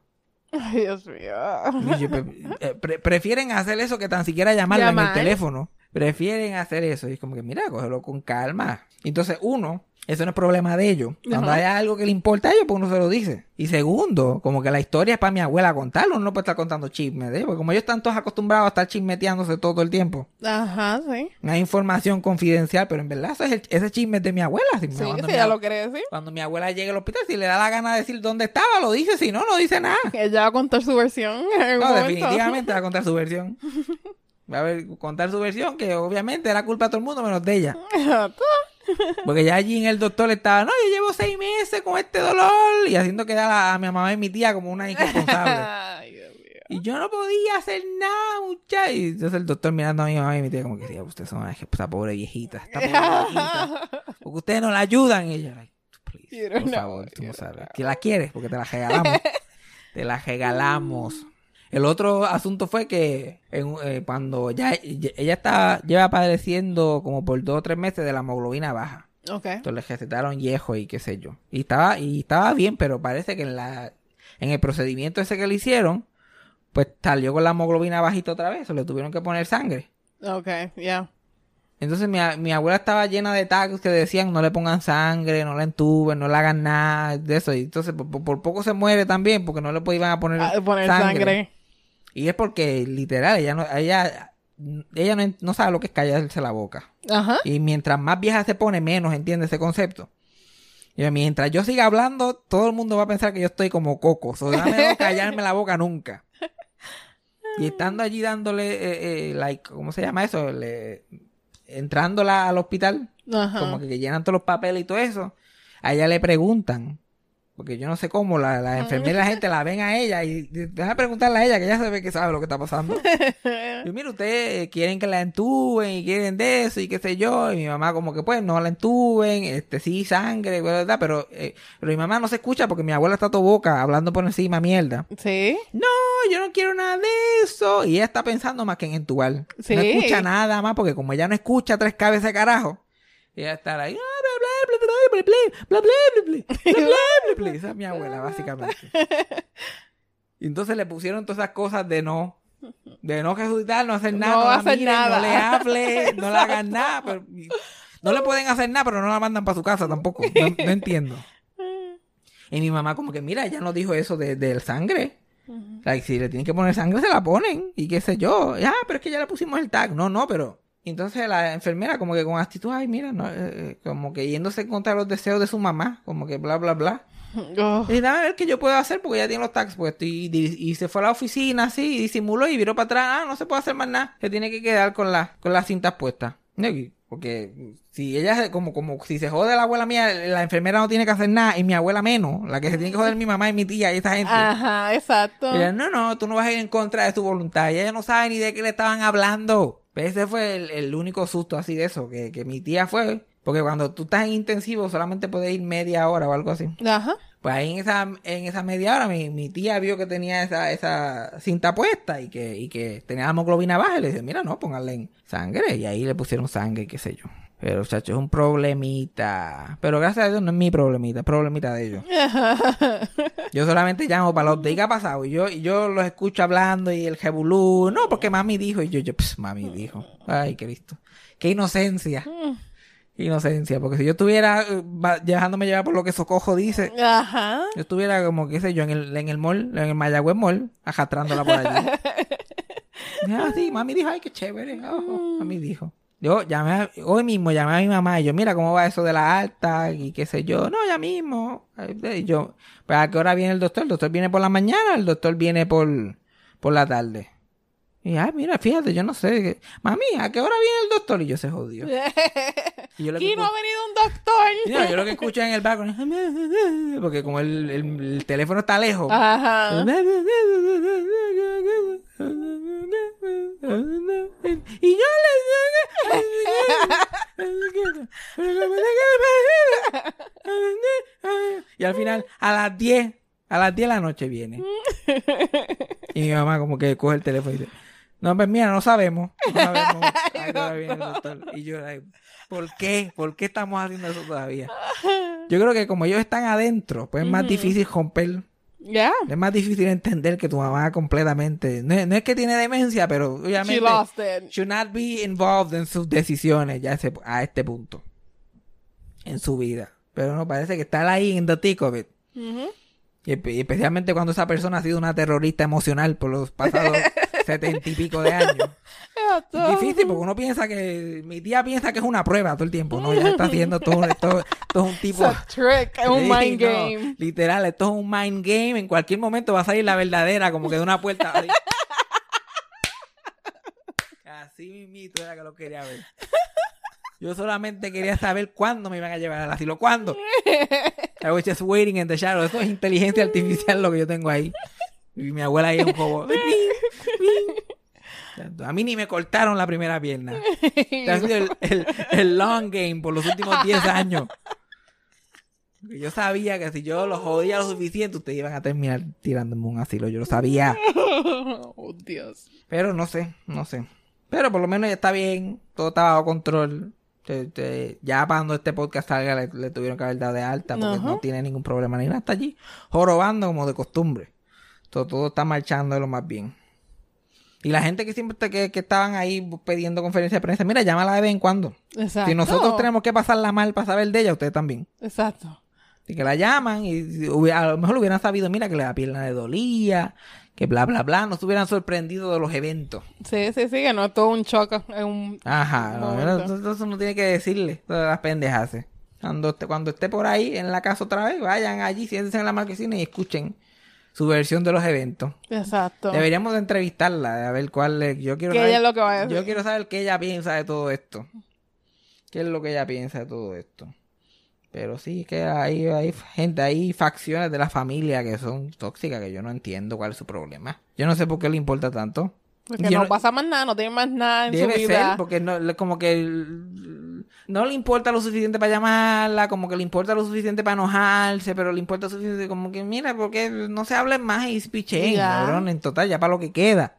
Ay, Dios mío. Pre- eh, pre- prefieren hacer eso que tan siquiera llamarla en el Llamar. teléfono. Prefieren hacer eso. Y es como que, mira, cógelo con calma. Entonces, uno, eso no es problema de ellos. Cuando Ajá. hay algo que le importa a ellos, pues uno se lo dice. Y segundo, como que la historia es para mi abuela contarlo. Uno no puede estar contando chismes de ellos. Porque como ellos están todos acostumbrados a estar chismeteándose todo el tiempo. Ajá, sí. No hay información confidencial, pero en verdad eso es el- ese chisme es de mi abuela. Si Sí, cuando, si mi, ella lo quiere decir. cuando mi abuela llegue al hospital, si le da la gana de decir dónde estaba, lo dice. Si no, no dice nada. Ella va a contar su versión en No, momento. definitivamente va a contar su versión. Va a ver, contar su versión, que obviamente era culpa de todo el mundo menos de ella. Porque ya allí en el doctor estaba, no, yo llevo seis meses con este dolor. Y haciendo quedar a, a mi mamá y mi tía como una irresponsable. Ay, Dios mío. y yo no podía hacer nada, muchacha. Y entonces el doctor mirando a mi mamá y mi tía como que, "Tía, ustedes son esa pobre viejita, esta pobre viejita. Porque ustedes no la ayudan. Y ella, like, please, por know, favor, tú you no sabes. Que la quieres porque te la regalamos. te la regalamos. El otro asunto fue que en- eh, cuando ya ella estaba, lleva padeciendo como por dos o tres meses de la hemoglobina baja. Ok. Entonces le recetaron viejo y qué sé yo. Y estaba, y estaba bien, pero parece que en la, en el procedimiento ese que le hicieron, pues salió con la hemoglobina bajita otra vez, o le tuvieron que poner sangre. Ok, ya. Entonces mi, mi abuela estaba llena de tags que decían no le pongan sangre, no la entuben, no le hagan nada de eso. Y entonces por, poco se muere también porque no le po- iban a poner, Ah, Poner sangre. sangre. Y es porque, literal, ella no, ella, ella no, no sabe lo que es callarse la boca. Ajá. Y mientras más vieja se pone, menos entiende ese concepto. Y mientras yo siga hablando, todo el mundo va a pensar que yo estoy como coco. O sea, no callarme la boca nunca. Y estando allí dándole, eh, eh, like, ¿cómo se llama eso? Le, entrándola al hospital, Ajá. como que, que llenan todos los papeles y todo eso, a ella le preguntan, porque yo no sé cómo, la, la enfermera y la gente la ven a ella y deja preguntarle a ella, que ella sabe que sabe lo que está pasando. Y mira, ustedes quieren que la entuben y quieren de eso y qué sé yo. Y mi mamá como que pues no la entuben, este sí sangre, ¿verdad? Pero, eh, pero mi mamá no se escucha porque mi abuela está todo boca hablando por encima mierda. Sí. No, yo no quiero nada de eso. Y ella está pensando más que en entubar. Sí. No escucha nada más porque como ella no escucha tres cabezas de carajo, ella está ahí, ah, bla, bla, bla, bla, pues, bla, bla, bla, bla. Esa es mi abuela, ah. básicamente. Y entonces le pusieron todas esas cosas de no, de no resucitar, no hacer nada, no, no hacer nada. no le hable, no le hagan nada. No le pueden hacer nada, pero no la mandan para su casa tampoco. No, entiendo. Y mi mamá como que, mira, ella no dijo eso del de sangre. Like, si le tienen que poner sangre, se la ponen. Y qué sé yo. Ah, pero es que ya le pusimos el tag. No, no, pero entonces la enfermera como que con actitud, ay, mira, no, eh, eh, como que yéndose contra los deseos de su mamá. Como que bla, bla, bla. Oh. Y dame a ver qué yo puedo hacer porque ya tiene los tags puestos. Y, y- y se fue a la oficina así, y disimuló y viró para atrás. Ah, no se puede hacer más nada. Se tiene que quedar con, la, con las cintas puestas. Porque si ella, como, como si se jode la abuela mía, la enfermera no tiene que hacer nada. Y mi abuela menos. La que se tiene que joder mi mamá y mi tía y esa gente. Ajá, exacto. Y ella, no, no, tú no vas a ir en contra de tu voluntad. Y ella no sabe ni de qué le estaban hablando. Pero ese fue el, el único susto así de eso, que, que mi tía fue. Porque cuando tú estás en intensivo solamente puedes ir media hora o algo así. Ajá. Pues ahí en esa, en esa media hora mi, mi tía vio que tenía esa, esa cinta puesta y que, y que tenía la hemoglobina baja y le dice, mira, no, póngale en sangre. Y ahí le pusieron sangre y qué sé yo. Pero, chacho, es un problemita. Pero gracias a Dios no es mi problemita, es problemita de ellos. Yo solamente llamo para los de ¿qué ha pasado? Y yo, y yo los escucho hablando y el jebulú. No, porque mami dijo. Y yo, yo, pss, mami dijo. Ay, Cristo. Qué inocencia. Qué inocencia. Porque si yo estuviera eh, dejándome llevar por lo que Socojo dice, Ajá. yo estuviera como, qué sé yo, en el, en el mall, en el Mayagüez Mall, ajatrándola por allí. ah, sí, mami dijo, ay, qué chévere. ojo, mami dijo. Yo llamé, a- hoy mismo llamé a mi mamá y yo, mira cómo va eso de la alta y qué sé yo. No, ya mismo. Y yo, pues a qué hora viene el doctor? El doctor viene por la mañana, el doctor viene por, por la tarde. Y ay, mira, fíjate, yo no sé. Mami, ¿a qué hora viene el doctor? Y yo se jodió. Y yo lo que Aquí no ha venido un doctor. No, yo lo que escucho en el background, porque como el, el- el teléfono está lejos. Ajá. Y yo le Y al final, a las 10, a las 10 de la noche viene. Y mi mamá como que coge el teléfono y dice, no, pues mira, no sabemos. No sabemos a qué hora viene el doctor. Y yo, ¿por qué? ¿Por qué estamos haciendo eso todavía? Yo creo que como ellos están adentro, pues es más difícil romper Ya. es más difícil entender que tu mamá completamente. No, es- no es que tiene demencia, pero obviamente. She lost it. Should not be involved en sus decisiones ya ese- a este punto. En su vida. Pero no, parece que está ahí en the thick of it. Y especialmente cuando esa persona ha sido una terrorista emocional por los pasados setenta y pico de años. Es difícil porque uno piensa que. Mi tía piensa que es una prueba todo el tiempo, ¿no? Ya está haciendo todo, todo, todo un tipo. A trick, es un mind no, game. literal, esto es un mind game. En cualquier momento va a salir la verdadera, como que de una puerta. así. Así mismito era que lo quería ver. Yo solamente quería saber cuándo me iban a llevar al asilo. ¿Cuándo? I was just waiting in the shadow. Eso es inteligencia artificial lo que yo tengo ahí. Y mi abuela ahí en un juego. A mí ni me cortaron la primera pierna. Ha sido el, el- el long game por los últimos 10 años. Yo sabía que si yo los jodía lo suficiente, ustedes iban a terminar tirándome un asilo. Yo lo sabía. oh, Dios. Pero no sé, no sé. Pero por lo menos ya está bien. Todo está bajo control. Ya cuando este podcast salga le, le tuvieron que haber dado de alta porque no tiene ningún problema ni nada. Está allí jorobando como de costumbre. Todo, todo está marchando de lo más bien. Y la gente que siempre está- que, que estaban ahí pidiendo conferencia de prensa, mira, llámala de vez en cuando. Exacto. Si nosotros tenemos que pasarla mal para saber de ella, ustedes también. Exacto. Y que la llaman y a lo mejor hubieran sabido, mira, que la pierna le dolía, que bla, bla, bla, no estuvieran sorprendidos de los eventos. Sí, sí, sí, que no es todo un choque. Es un... Ajá, no, entonces uno tiene que decirle todas las pendejas. Cuando esté, cuando esté por ahí en la casa otra vez, vayan allí, siéntense en la marquesina y escuchen su versión de los eventos. Exacto. Deberíamos de entrevistarla, a ver cuál es. Yo quiero saber, ella es lo que va a decir. Yo quiero saber qué ella piensa de todo esto. ¿Qué es lo que ella piensa de todo esto? Pero sí, que hay, hay gente, hay facciones de la familia que son tóxicas que yo no entiendo cuál es su problema. Yo no sé por qué le importa tanto. Porque Yo no, pasa más nada, no tiene más nada en Debe su vida. ser, porque no, le- como que no le importa lo suficiente para llamarla, como que le importa lo suficiente para enojarse, pero le importa lo suficiente como que, mira, porque no se hablen más y pichen, Ya. cabrón, en total, ya para lo que queda.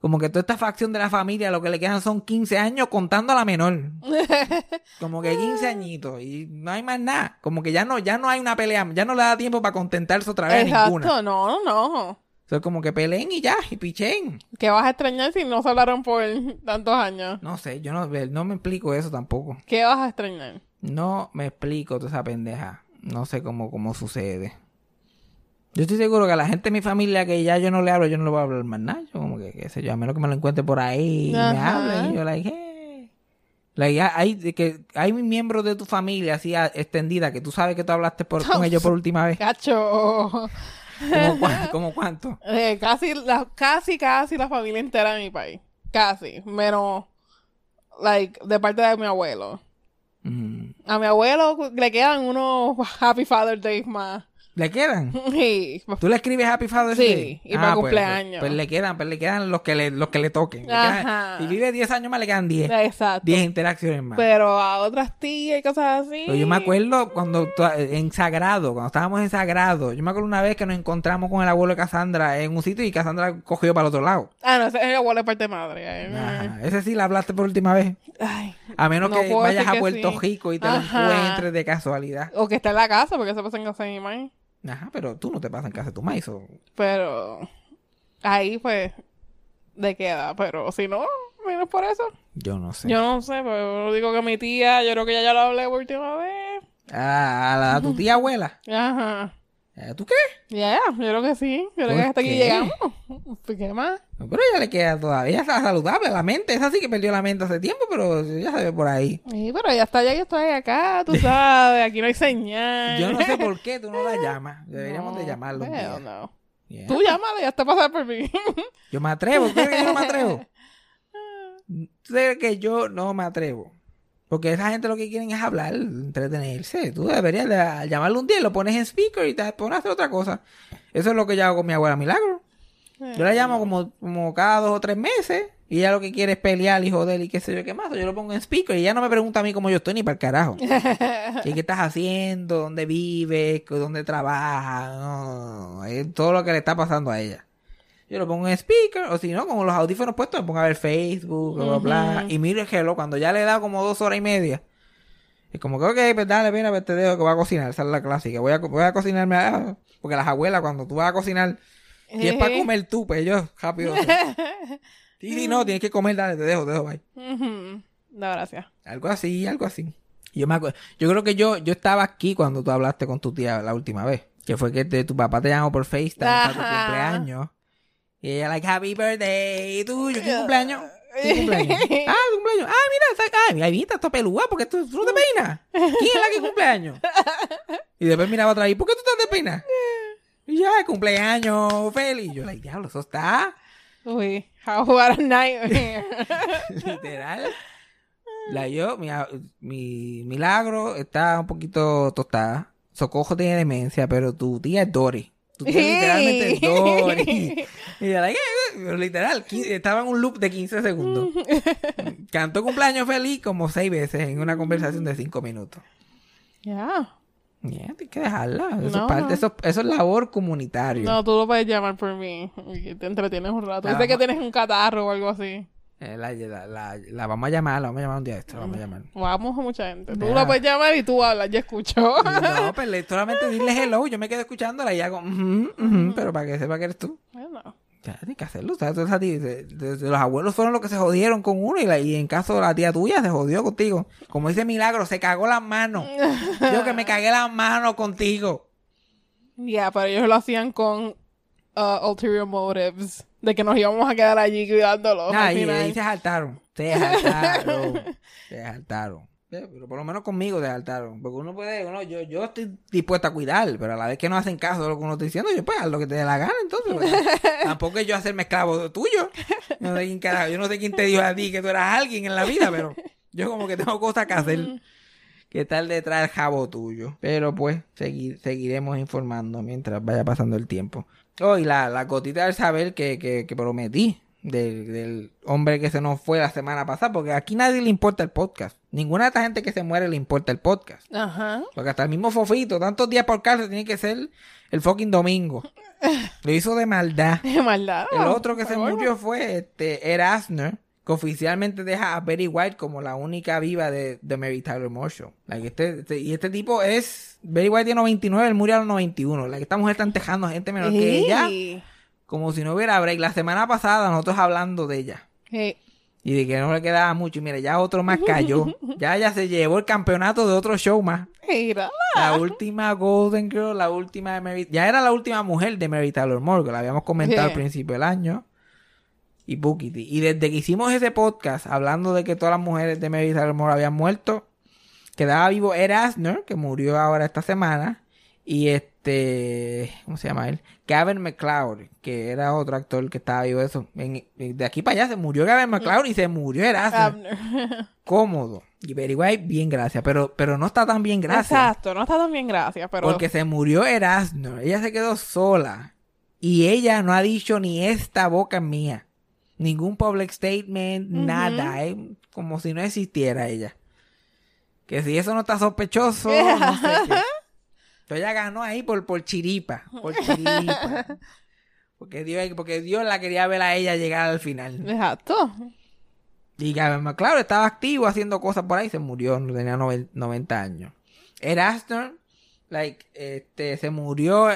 Como que toda esta facción de la familia, lo que le quedan son 15 años contando a la menor. Como que 15 añitos y no hay más nada. Como que ya no, ya no hay una pelea, ya no le da tiempo para contentarse otra vez a ninguna. Exacto, no, no. O sea, como que peleen y ya, y pichen. ¿Qué vas a extrañar si no se hablaron por tantos años? No sé, yo no, no me explico eso tampoco. ¿Qué vas a extrañar? No me explico toda esa pendeja. No sé cómo, cómo sucede. Yo estoy seguro que a la gente de mi familia que ya yo no le hablo, yo no le voy a hablar más nada. Yo como que, qué sé yo, a menos que me lo encuentre por ahí y me hable. Y yo, like, hey. Like, hay, que hay miembros de tu familia así extendida que tú sabes que tú hablaste por, con ellos por última vez. Cacho. ¿Como, cua- como cuánto? Eh, casi, la, casi, casi la familia entera de mi país. Casi. Menos, like, de parte de mi abuelo. Mm. A mi abuelo le quedan unos Happy Father's Day más. ¿Le quedan? Sí. ¿Tú le escribes Happy Father's Sí, Day? y para pues, cumpleaños. Pues, pues le quedan, pues le quedan los que le, los que le toquen. Le quedan- Ajá. si vive 10 años más, le quedan 10. Exacto. 10 interacciones más. Pero a otras tías y cosas así. Pero yo me acuerdo cuando en Sagrado, cuando estábamos en Sagrado, yo me acuerdo una vez que nos encontramos con el abuelo de Cassandra en un sitio y Cassandra cogió para el otro lado. Ah, no, ese es mi abuelo de parte madre. Ajá. Ese sí la hablaste por última vez. Ay. A menos No que vayas a Puerto sí. Rico y te Ajá. lo encuentres de casualidad. O que está en la casa, porque se pasa en casa de mi. Ajá, pero tú no te pasas en casa de tu maíz. o- Pero ahí pues de queda. Pero si no, menos por eso. Yo no sé. Yo no sé, pero digo que mi tía, yo creo que ya, ya lo hablé por última vez. Ah, a, la, a tu tía abuela. Ajá. Eh, ¿Tú qué? Ya, yo creo que sí. Yo creo ¿Por que hasta aquí llegamos. ¿Qué más? No, Pero ella le queda todavía está saludable. La mente, esa sí que perdió la mente hace tiempo, pero ya se ve por ahí. Sí, pero ella está allá, yo estoy acá, tú sabes. Aquí no hay señal. Yo no sé por qué tú no la llamas. Deberíamos de llamarlo. día. no. Yeah. Tú llámale, ya está pasar por mí. Yo me atrevo. ¿Tú crees que yo no me atrevo? ¿Tú crees que yo no me atrevo? Porque esa gente lo que quieren es hablar, entretenerse. Tú deberías de llamarlo un día, y lo pones en speaker y te pones a hacer otra cosa. Eso es lo que yo hago con mi abuela Milagro. Yo la llamo como, como cada dos o tres meses y ella lo que quiere es pelear y joder y qué sé yo qué más. Yo lo pongo en speaker y ella no me pregunta a mí cómo yo estoy ni para el carajo. ¿Y qué estás haciendo? ¿Dónde vives? ¿Dónde trabajas? No, no, es todo lo que le está pasando a ella. Yo lo pongo en speaker, o si no, con los audífonos puestos, me pongo a ver Facebook, bla, bla, bla. Y miro el reloj cuando ya le he dado como dos horas y media. Es como que, ok, pues dale, mira, pues te dejo que voy a cocinar. Esa es la clásica. Voy a, voy a cocinarme. Porque las abuelas, cuando tú vas a cocinar, y es para comer tú, pues ellos rápido. Sí, sí, no, tienes que comer, dale, te dejo, te dejo, bye. No, gracias. Algo así, algo así. Yo me acuerdo, yo creo que yo, yo estaba aquí cuando tú hablaste con tu tía la última vez. Que fue que te- tu papá te llamó por FaceTime para tu cumpleaños. Y ella, like, happy birthday, tuyo, ¿qué cumpleaños? ¿Qué cumpleaños? Ah, tu cumpleaños. Ah, mira, esa, ah, mira, mira, está pelúa, porque tú, tú no te peinas. ¿Quién es la que cumpleaños? Y después miraba otra vez, ¿por qué tú estás de peinas? Y ya, cumpleaños, feliz. Y yo, like, diablo, eso está Uy, how what a nightmare. literal. La yo, mi, mi milagro está un poquito tostada. Socojo tiene demencia, pero tu tía es Dory. Tu tía literalmente es Dory. Y yo, like, eh, literal, estaba en un loop de 15 segundos. Cantó cumpleaños feliz como seis veces en una conversación de cinco minutos. Ya. Yeah, tienes que dejarla. Eso, No, es parte, no. eso, eso es labor comunitario. No, tú lo puedes llamar por mí. y te entretienes un rato. Dice que tienes un catarro o algo así. Eh, la, la- la- la vamos a llamar, la vamos a llamar un día esto, la vamos a llamar. Vamos a mucha gente. Tú Ya. la puedes llamar y tú hablas, yo escucho. No, pues le- solamente dile hello. Yo me quedo escuchándola y hago, pero para que sepa que eres tú. Bueno. Ya, tienes que hacerlo. ¿sabes? Entonces, los abuelos fueron los que se jodieron con uno y, la- y en caso de la tía tuya se jodió contigo. Como dice Milagro, se cagó las manos. Yo que me cagué las manos contigo. Ya, pero ellos lo hacían con uh, ulterior motives. De que nos íbamos a quedar allí cuidándolos. al Ay, final. ahí se saltaron. Se saltaron. se saltaron. Eh, Pero por lo menos conmigo se saltaron. Porque uno puede, uno, yo, yo estoy dispuesto a cuidar, pero a la vez que no hacen caso de lo que uno está diciendo, yo pues haz lo que te dé la gana, entonces. pues. Tampoco es yo hacerme esclavo tuyo. Yo no sé quién carajo, yo no sé quién te dijo a ti que tú eras alguien en la vida, pero yo como que tengo cosas que hacer. que tal detrás del jabo tuyo. Pero pues, seguir, seguiremos informando mientras vaya pasando el tiempo. Oh, y la, la gotita del saber que, que, que prometí del, del hombre que se nos fue la semana pasada, porque aquí nadie le importa el podcast. Ninguna de esta gente que se muere le importa el podcast. Ajá. Porque hasta el mismo Fofito, tantos días por cárcel, tiene que ser el fucking domingo. Lo hizo de maldad. Qué maldad. El otro que se murió fue este, Ed Asner, que oficialmente deja a Betty White como la única viva de, de Mary Tyler Show. Like, este, este- y este tipo es... Betty White tiene 99, él murió a los 91. Like, esta mujer está tejando gente menor que ella, como si no hubiera break. La semana pasada nosotros hablando de ella. Sí. Y de que no le quedaba mucho. Y mira, ya otro más cayó. ya ella se llevó el campeonato de otro show más. La última Golden Girl, la última de Mary... Ya era la última mujer de Mary Tyler Moore, que la habíamos comentado al principio del año. Y Bookie T. Y desde que hicimos ese podcast, hablando de que todas las mujeres de Mary Moore habían muerto, quedaba vivo Ed Asner, que murió ahora esta semana. Y este... ¿Cómo se llama él? Gavin McLeod, que era otro actor que estaba vivo. Eso. En- de aquí para allá se murió Gavin McLeod y se murió Ed Asner. Abner. Cómodo. Y Betty White, bien, gracias. Pero, pero no está tan bien, gracias. Exacto. No está tan bien, gracias. Pero. Porque se murió Erasmo. Ella se quedó sola. Y ella no ha dicho ni esta boca mía. Ningún public statement, nada. Es como si no existiera ella. Que si eso no está sospechoso, no sé qué. Pero ella ganó ahí por, por chiripa. Por chiripa. Porque Dios, porque Dios la quería ver a ella llegar al final. Exacto. Y McLeod estaba activo haciendo cosas por ahí, se murió, tenía noven- 90 años. Erasner, like, este, se murió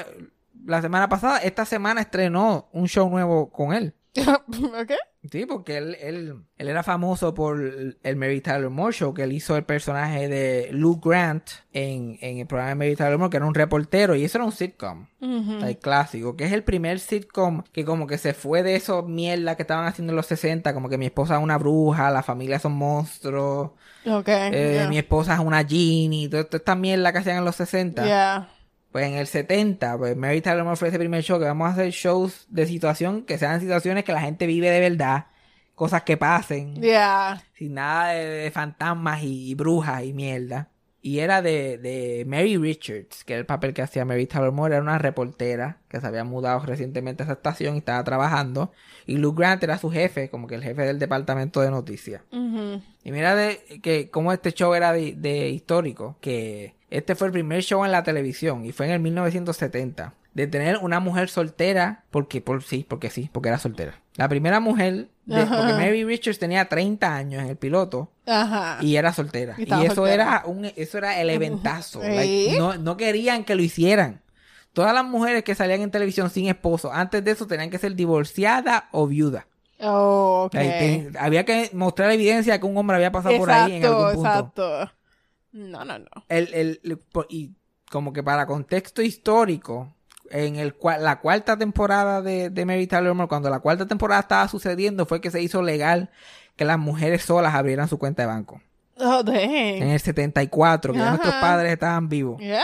la semana pasada, esta semana estrenó un show nuevo con él. ¿Ok? Sí, porque él, él, él era famoso por el Mary Tyler Moore Show, que él hizo el personaje de Lou Grant en, en el programa de Mary Tyler Moore, que era un reportero, y eso era un sitcom. El clásico, que es el primer sitcom que como que se fue de esos mierda que estaban haciendo en los 60, como que mi esposa es una bruja, la familia son monstruos, Ok. eh, yeah. mi esposa es una genie, toda, toda esta mierda que hacían en los 60. Yeah. Pues en el 70, pues Mary Tyler Moore fue ese primer show que vamos a hacer shows de situación, que sean situaciones que la gente vive de verdad, cosas que pasen, Yeah. sin nada de, de fantasmas y, brujas y mierda. Y era de, de Mary Richards, que era el papel que hacía Mary Tyler Moore, era una reportera que se había mudado recientemente a esa estación y estaba trabajando. Y Lou Grant era su jefe, como que el jefe del departamento de noticias. Ujú. Y mira de que como este show era de, de histórico, que este fue el primer show en la televisión y fue en el 1970 de tener una mujer soltera, porque por sí, porque sí, porque era soltera. La primera mujer, de, porque Mary Richards tenía 30 años en el piloto Ajá. y era soltera. Y eso soltera. era un eso era el eventazo. Sí. Like, no, no querían que lo hicieran. Todas las mujeres que salían en televisión sin esposo, antes de eso tenían que ser divorciadas o viudas. Oh, ok. Like, ten- había que mostrar evidencia de que un hombre había pasado por ahí en algún punto. exacto. No, no, no. El, el- y como que para contexto histórico, en el cua- la cuarta temporada de, de Mary Tyler Moore, cuando la cuarta temporada estaba sucediendo, fue que se hizo legal que las mujeres solas abrieran su cuenta de banco. Oh, En el 74, que nuestros padres estaban vivos. Yeah.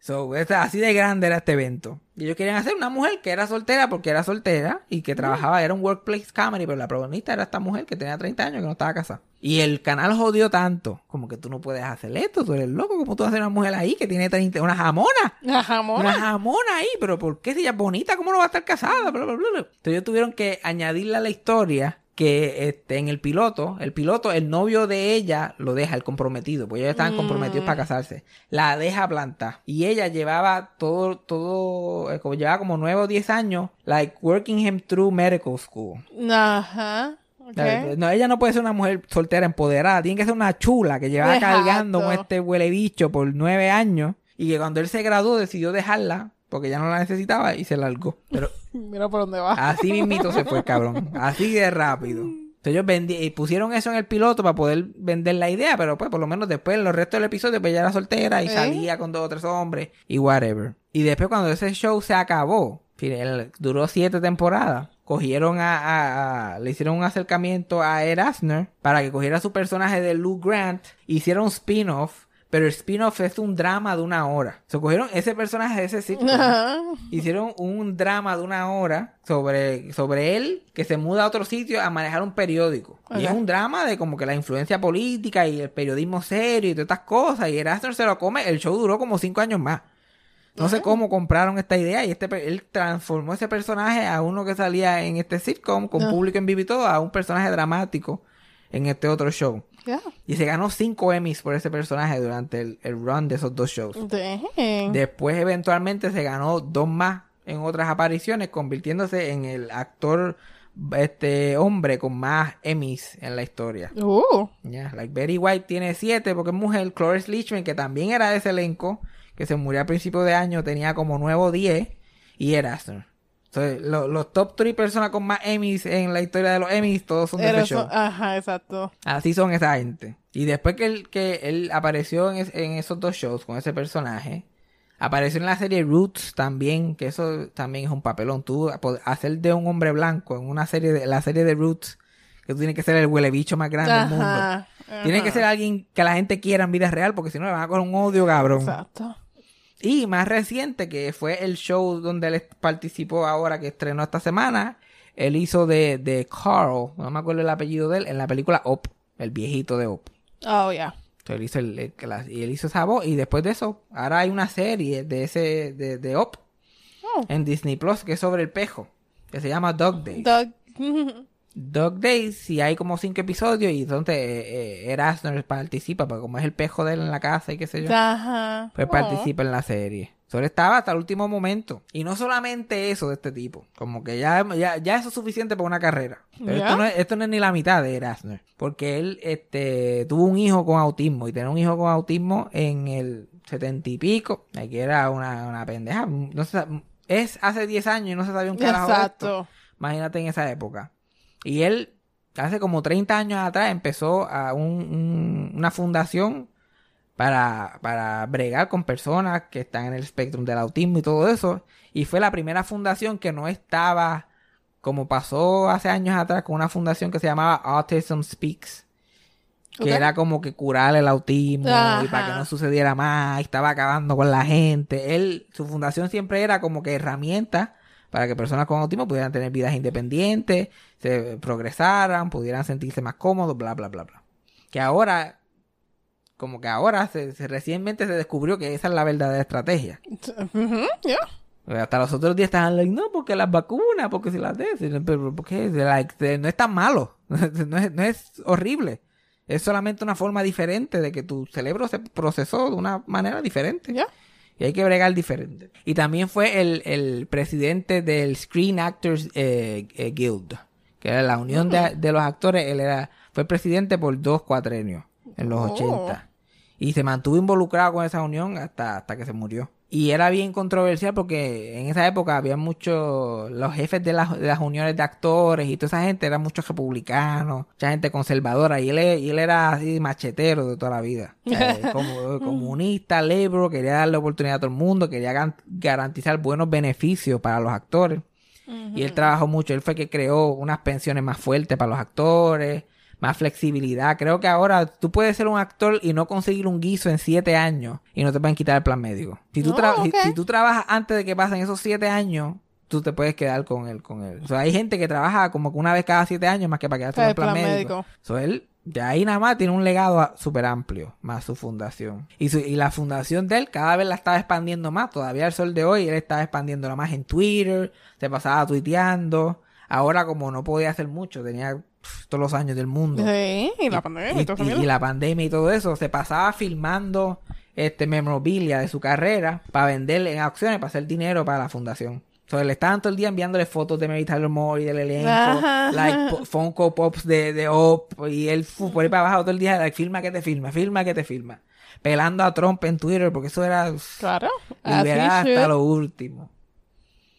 So, así de grande era este evento. Y ellos querían hacer una mujer que era soltera porque era soltera y que trabajaba, era un workplace comedy, pero la protagonista era esta mujer que tenía 30 años que no estaba casada. Y el canal jodió tanto, como que tú no puedes hacer esto, tú eres loco, como tú vas a hacer una mujer ahí que tiene 30, una jamona. Ajá, amor. Una jamona ahí, pero ¿por qué si ella es bonita? ¿Cómo no va a estar casada? Bla, bla, bla. Entonces ellos tuvieron que añadirle a la historia que este, en el piloto, el piloto, el novio de ella lo deja, el comprometido, pues ellos estaban comprometidos para casarse. La deja plantar. Y ella llevaba todo, todo, eh, como llevaba como nueve o diez años, like working him through medical school. Ajá. Eh, No, ella no puede ser una mujer soltera empoderada, tiene que ser una chula que lleva Exacto. cargando con este huele bicho por nueve años y que cuando él se graduó decidió dejarla porque ya no la necesitaba y se largó. Pero Mira por dónde va. así mismito se fue, cabrón. Así de rápido. Entonces ellos vendi- y pusieron eso en el piloto para poder vender la idea, pero pues por lo menos después en los restos del episodio pues ella era soltera y ¿Eh? salía con dos o tres hombres y whatever. Y después cuando ese show se acabó, él duró siete temporadas. Cogieron a, a- a- le hicieron un acercamiento a Ed Asner para que cogiera su personaje de Lou Grant, hicieron un spin-off, pero el spin-off es un drama de una hora. Se cogieron ese personaje de ese sitcom, hicieron un drama de una hora sobre, sobre él que se muda a otro sitio a manejar un periódico. Y es un drama de como que la influencia política y el periodismo serio y todas estas cosas. Y Erasmus se lo come. El show duró como cinco años más. No sé cómo compraron esta idea y este él transformó ese personaje a uno que salía en este sitcom con Ah. público en vivo y todo a un personaje dramático en este otro show. Y se ganó cinco Emmys por ese personaje durante el, el run de esos dos shows. Dang. Después eventualmente se ganó dos más en otras apariciones, convirtiéndose en el actor este hombre con más Emmys en la historia. Uh. Ya, like Betty White tiene siete porque es mujer. Cloris Leachman, que también era de ese elenco, que se murió a principios de año, tenía como nueve o diez, y era Astor. Entonces, lo- los top three personas con más Emmys en la historia de los Emmys, todos son de Era ese show. Ajá, exacto. Así son esa gente. Y después que él, que él apareció en, es- en esos dos shows con ese personaje, apareció en la serie Roots también, que eso también es un papelón. Tú hacer de un hombre blanco en una serie de la serie de Roots, que tú tienes que ser el huele bicho más grande del mundo. Ajá. Tienes que ser alguien que la gente quiera en vida real, porque si no le van a coger un odio cabrón. Exacto. Y más reciente, que fue el show donde él participó ahora, que estrenó esta semana, él hizo de, de Carl, no me acuerdo el apellido de él, en la película Op, el viejito de Op. Oh, yeah. Entonces él hizo, el, el- la- y él hizo esa voz, y después de eso, ahora hay una serie de ese, de, de Op, Oh. en Disney Plus, que es sobre el pejo, que se llama Dog Days. Doug. Dog Days, y hay como cinco episodios, y entonces eh, eh, Erasmus participa, porque como es el pejo de él en la casa y qué sé yo. Ajá. pues Oh. participa en la serie. Solo estaba hasta el último momento. Y no solamente eso de este tipo. Como que ya, ya, ya eso es suficiente para una carrera. Pero esto, no es, esto no es ni la mitad de Erasmus. Porque él este, tuvo un hijo con autismo. Y tener un hijo con autismo en el setenta y pico. Que era una, una pendeja. No se es hace 10 años y no se sabía un carajo de esto. Exacto. Imagínate en esa época. Y él, hace como 30 años atrás, empezó a un- un- una fundación para, para bregar con personas que están en el espectro del autismo y todo eso. Y fue la primera fundación que no estaba, como pasó hace años atrás, con una fundación que se llamaba Autism Speaks. Que era como que curar el autismo y para que no sucediera más, y estaba acabando con la gente. Él, su fundación siempre era como que herramientas para que personas con autismo pudieran tener vidas independientes, se progresaran, pudieran sentirse más cómodos, bla, bla, bla, bla. Que ahora, como que ahora, se, se- recientemente se descubrió que esa es la verdadera estrategia. Ujú, yeah. Hasta los otros días estaban like, no, porque las vacunas, porque si las de, pero porque like, no es tan malo, no es, no es horrible. Es solamente una forma diferente de que tu cerebro se procesó de una manera diferente. Yeah. Y hay que bregar diferente. Y también fue el, el presidente del Screen Actors eh, eh, Guild, que era la unión de, de los actores. Él era, fue presidente por dos cuatrenios en los Oh. 80. Y se mantuvo involucrado con esa unión hasta, hasta que se murió. Y era bien controversial porque en esa época había muchos, los jefes de las, de las uniones de actores y toda esa gente eran muchos republicanos, mucha gente conservadora y él, y él era así machetero de toda la vida. O sea, como comunista, labor, quería darle oportunidad a todo el mundo, quería garantizar buenos beneficios para los actores. Y él trabajó mucho, él fue que creó unas pensiones más fuertes para los actores, más flexibilidad. Creo que ahora tú puedes ser un actor y no conseguir un guiso en siete años y no te pueden quitar el plan médico. Si tú, si- tú trabajas antes de que pasen esos siete años, tú te puedes quedar con él. Con él. O sea, hay gente que trabaja como que una vez cada siete años más que para quedarse en el el plan, plan médico. médico. So, él de ahí nada más tiene un legado súper amplio, más su fundación. Y, su- y la fundación de él cada vez la estaba expandiendo más. Todavía al sol de hoy él estaba expandiéndola más en Twitter, se pasaba tuiteando. Ahora como no podía hacer mucho, tenía todos los años del mundo. Sí, y la pandemia y, todo eso. y- mierda. y la pandemia y todo eso, se pasaba filmando este memorabilia de su carrera para venderle en acciones, para hacer dinero para la fundación. Entonces le estaban todo el día enviándole fotos de Mary Tyler Moore y del elenco, Ajá. like po- Funko Pops de, de Op, y él fu- por ahí para abajo todo el día, like, filma que te filma, filma que te filma. Pelando a Trump en Twitter, porque eso era Claro. Liberar hasta lo último.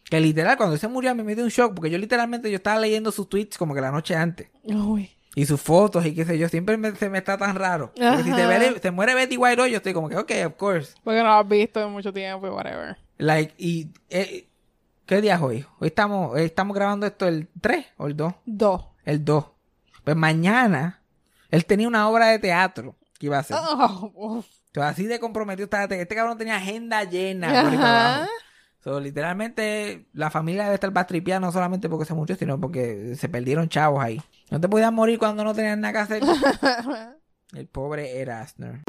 Que literal, cuando se murió me dio un shock, porque yo literalmente yo estaba leyendo sus tweets como que la noche antes. Uy. Y sus fotos y qué sé yo, siempre me, se me está tan raro. Porque si se, ve- se muere Betty White hoy, yo estoy como que, ok, of course. Porque no lo has visto en mucho tiempo y whatever. Like, y eh, ¿Qué día es hoy? Hoy estamos, hoy estamos grabando esto el 3 o el 2. Dos. El 2. Pues mañana él tenía una obra de teatro que iba a hacer. Oh, uf. Entonces, así de comprometido estaba. Este este cabrón tenía agenda llena. por So, literalmente, la familia debe estar bastripeada no solamente porque se murió, sino porque se perdieron chavos ahí. No te podías morir cuando no tenías nada que hacer. El pobre Erasner.